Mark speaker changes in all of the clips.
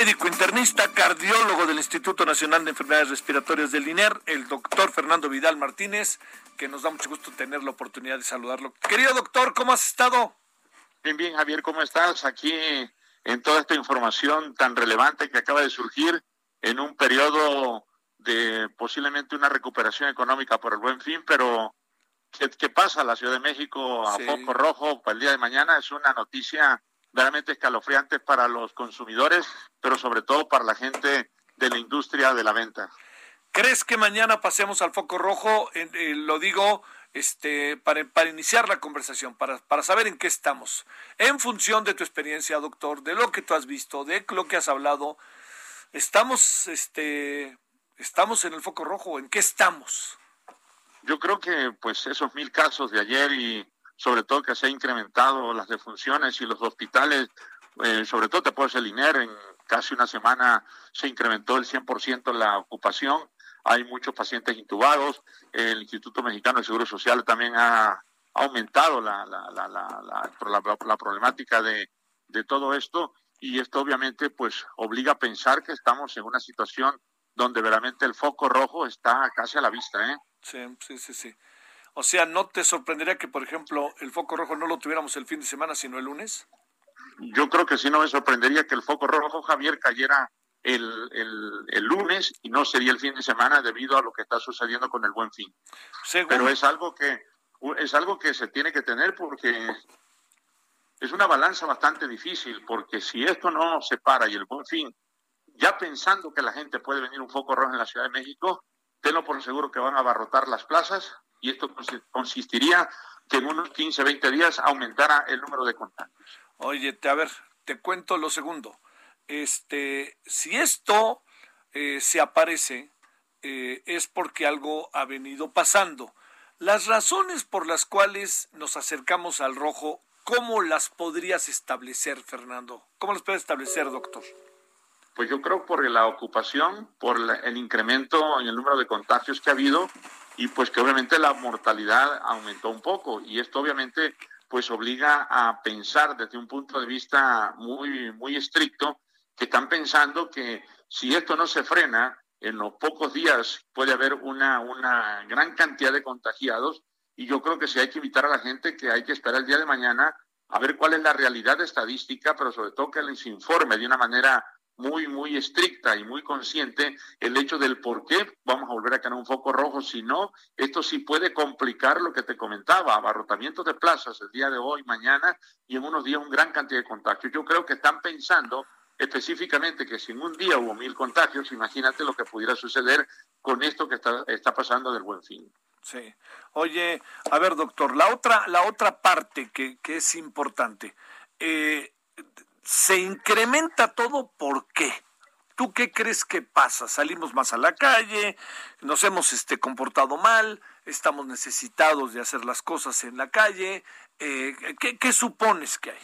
Speaker 1: Médico internista, cardiólogo del Instituto Nacional de Enfermedades Respiratorias del INER, el doctor Fernando Vidal Martínez, que nos da mucho gusto tener la oportunidad de saludarlo. Querido doctor, ¿cómo has estado?
Speaker 2: Bien, bien, Javier, ¿cómo estás? Aquí en toda esta información tan relevante que acaba de surgir en un periodo de posiblemente una recuperación económica por el buen fin, pero ¿qué, pasa? La Ciudad de México a foco rojo para el día de mañana es una noticia verdaderamente escalofriante para los consumidores, pero sobre todo para la gente de la industria de la venta.
Speaker 1: ¿Crees que mañana pasemos al foco rojo? Eh, lo digo este, para, para iniciar la conversación, para, para saber en qué estamos. En función de tu experiencia, doctor, de lo que tú has visto, de lo que has hablado, ¿estamos, este, estamos en el foco rojo? ¿En qué estamos?
Speaker 2: Yo creo que pues esos mil casos de ayer y sobre todo que se ha incrementado las defunciones y los hospitales, eh, sobre todo te puedes el INER, en casi una semana se incrementó el 100% la ocupación, hay muchos pacientes intubados, el Instituto Mexicano de Seguro Social también ha aumentado la, la, la, la problemática de, de todo esto y esto obviamente pues obliga a pensar que estamos en una situación donde verdaderamente el foco rojo está casi a la vista, ¿eh?
Speaker 1: Sí, sí, sí, sí. O sea, ¿no te sorprendería que, por ejemplo, el foco rojo no lo tuviéramos el fin de semana, sino el lunes?
Speaker 2: Yo creo que sí no me sorprendería que el foco rojo, Javier, cayera el, el, lunes y no sería el fin de semana debido a lo que está sucediendo con el buen fin. Pero es algo que es algo que se tiene que tener porque es una balanza bastante difícil, porque si esto no se para y el buen fin, ya pensando que la gente puede venir un foco rojo en la Ciudad de México, tenlo por seguro que van a abarrotar las plazas y esto consistiría que en unos 15, 20 días aumentara el número de contagios.
Speaker 1: Oye, a ver, te cuento lo segundo. Este, si esto eh, se aparece, eh, es porque algo ha venido pasando. Las razones por las cuales nos acercamos al rojo, ¿cómo las podrías establecer, Fernando? ¿Cómo las puedes establecer, doctor?
Speaker 2: Pues yo creo por la ocupación, por el incremento en el número de contagios que ha habido y pues que obviamente la mortalidad aumentó un poco. Y esto obviamente pues obliga a pensar desde un punto de vista muy muy estricto que están pensando que si esto no se frena en los pocos días puede haber una una gran cantidad de contagiados. Y yo creo que si hay que invitar a la gente que hay que esperar el día de mañana a ver cuál es la realidad estadística, pero sobre todo que les informe de una manera muy, muy estricta y muy consciente el hecho del por qué vamos a volver a tener un foco rojo, si no, esto sí puede complicar lo que te comentaba, abarrotamientos de plazas el día de hoy, mañana y en unos días un gran cantidad de contagios. Yo creo que están pensando específicamente que si en un día hubo mil contagios, imagínate lo que pudiera suceder con esto que está, está pasando del buen fin.
Speaker 1: Sí. Oye, a ver, doctor, la otra, la otra parte que, que es importante. Eh, se incrementa todo, ¿por qué? ¿Tú qué crees que pasa? Salimos más a la calle, nos hemos este, comportado mal, estamos necesitados de hacer las cosas en la calle. Eh, ¿qué, supones que hay?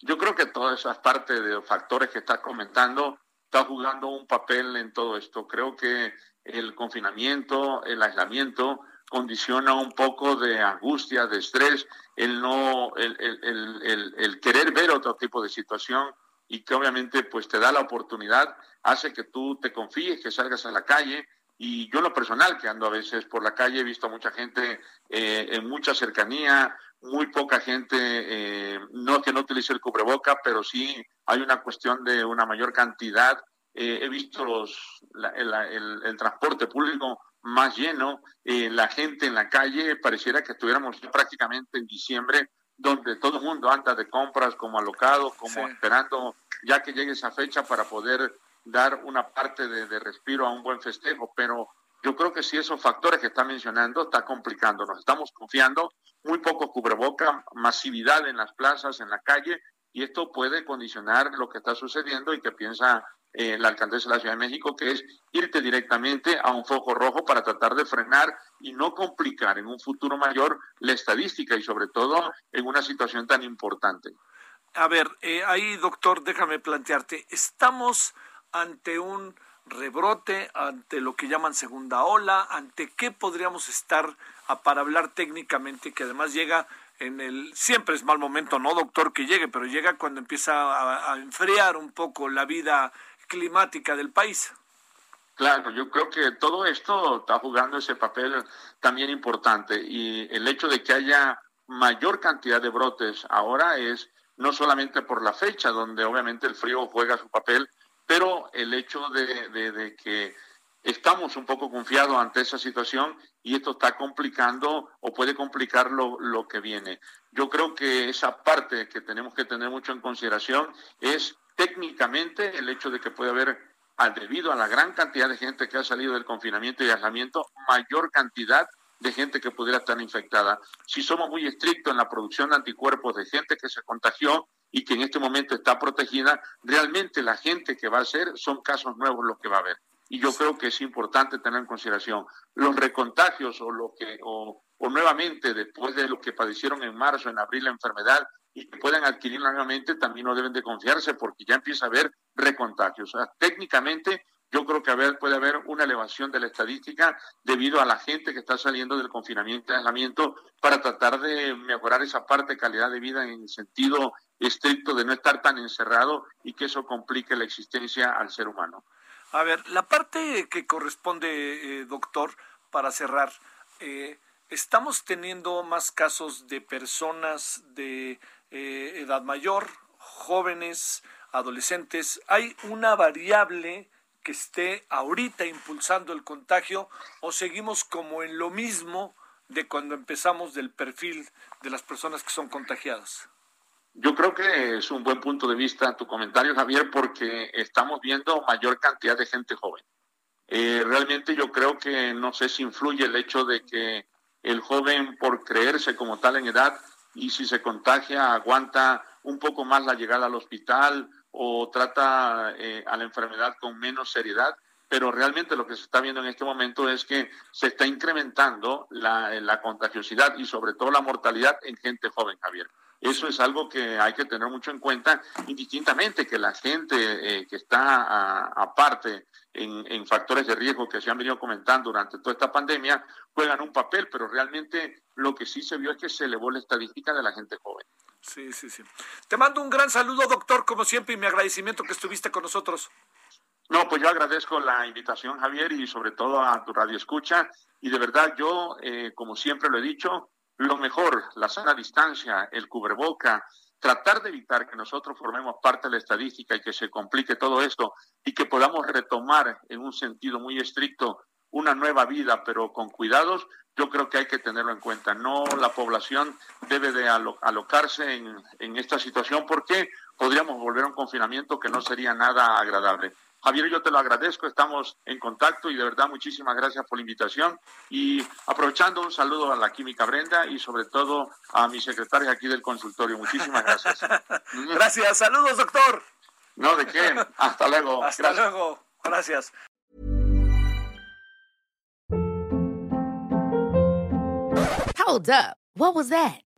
Speaker 2: Yo creo que todas esas partes de los factores que estás comentando está jugando un papel en todo esto. Creo que el confinamiento, el aislamiento, condiciona un poco de angustia, de estrés, el no, el, el, el, el, querer ver otro tipo de situación y que obviamente pues te da la oportunidad, hace que tú te confíes, que salgas a la calle. Y yo lo personal, que ando a veces por la calle, he visto a mucha gente eh, en mucha cercanía, muy poca gente, eh, no que no utilice el cubreboca, pero sí hay una cuestión de una mayor cantidad. Eh, he visto los, el transporte público más lleno, eh, la gente en la calle, pareciera que estuviéramos prácticamente en diciembre, donde todo el mundo anda de compras como alocado, como esperando ya que llegue esa fecha para poder dar una parte de, respiro a un buen festejo, pero yo creo que si esos factores que está mencionando está complicando, nos estamos confiando muy poco cubreboca, masividad en las plazas, en la calle, y esto puede condicionar lo que está sucediendo y que piensa eh, la alcaldesa de la Ciudad de México, que es irte directamente a un foco rojo para tratar de frenar y no complicar en un futuro mayor la estadística y sobre todo en una situación tan importante.
Speaker 1: A ver, eh, ahí doctor, déjame plantearte, estamos ante un rebrote, ante lo que llaman segunda ola, ante qué podríamos estar para hablar técnicamente, que además llega en el siempre es mal momento, no doctor que llegue, pero llega cuando empieza a enfriar un poco la vida climática del país.
Speaker 2: Claro, yo creo que todo esto está jugando ese papel también importante y el hecho de que haya mayor cantidad de brotes ahora es no solamente por la fecha, donde obviamente el frío juega su papel, pero el hecho de, que estamos un poco confiados ante esa situación y esto está complicando o puede complicar lo, lo, que viene. Yo creo que esa parte que tenemos que tener mucho en consideración es técnicamente el hecho de que puede haber, debido a la gran cantidad de gente que ha salido del confinamiento y aislamiento, mayor cantidad de gente que pudiera estar infectada. Si somos muy estrictos en la producción de anticuerpos de gente que se contagió y que en este momento está protegida, realmente la gente que va a ser son casos nuevos los que va a haber. Y yo creo que es importante tener en consideración los recontagios o lo que o, o nuevamente después de lo que padecieron en marzo, en abril la enfermedad, y que puedan adquirir nuevamente, también no deben de confiarse porque ya empieza a haber recontagios. O sea, técnicamente yo creo que puede haber una elevación de la estadística debido a la gente que está saliendo del confinamiento y aislamiento para tratar de mejorar esa parte de calidad de vida en el sentido estricto de no estar tan encerrado y que eso complique la existencia al ser humano.
Speaker 1: A ver, la parte que corresponde, eh, doctor, para cerrar, eh, estamos teniendo más casos de personas de eh, edad mayor, jóvenes, adolescentes. ¿Hay una variable que esté ahorita impulsando el contagio o seguimos como en lo mismo de cuando empezamos del perfil de las personas que son contagiadas?
Speaker 2: Yo creo que es un buen punto de vista tu comentario, Javier, porque estamos viendo mayor cantidad de gente joven. Eh, realmente yo creo que no sé si influye el hecho de que el joven, por creerse como tal en edad, y si se contagia, aguanta un poco más la llegada al hospital o trata eh, a la enfermedad con menos seriedad, pero realmente lo que se está viendo en este momento es que se está incrementando la, contagiosidad y sobre todo la mortalidad en gente joven, Javier. Eso es algo que hay que tener mucho en cuenta, indistintamente que la gente eh, que está aparte en, factores de riesgo que se han venido comentando durante toda esta pandemia juegan un papel, pero realmente lo que sí se vio es que se elevó la estadística de la gente joven.
Speaker 1: Sí, sí, sí. Te mando un gran saludo, doctor, como siempre, y mi agradecimiento que estuviste con nosotros.
Speaker 2: No, pues yo agradezco la invitación, Javier, y sobre todo a tu radio escucha. Y de verdad, yo, eh, como siempre lo he dicho, lo mejor, la sana distancia, el cubreboca, tratar de evitar que nosotros formemos parte de la estadística y que se complique todo esto y que podamos retomar en un sentido muy estricto una nueva vida, pero con cuidados, yo creo que hay que tenerlo en cuenta. No la población debe de alocarse en, en esta situación porque podríamos volver a un confinamiento que no sería nada agradable. Javier, yo te lo agradezco, estamos en contacto y de verdad muchísimas gracias por la invitación. Y aprovechando un saludo a la química Brenda y sobre todo a mi secretaria aquí del consultorio. Muchísimas gracias.
Speaker 1: gracias, saludos doctor.
Speaker 2: No, de qué. Hasta luego.
Speaker 1: Hasta luego. Gracias.
Speaker 3: Hold up. What was that?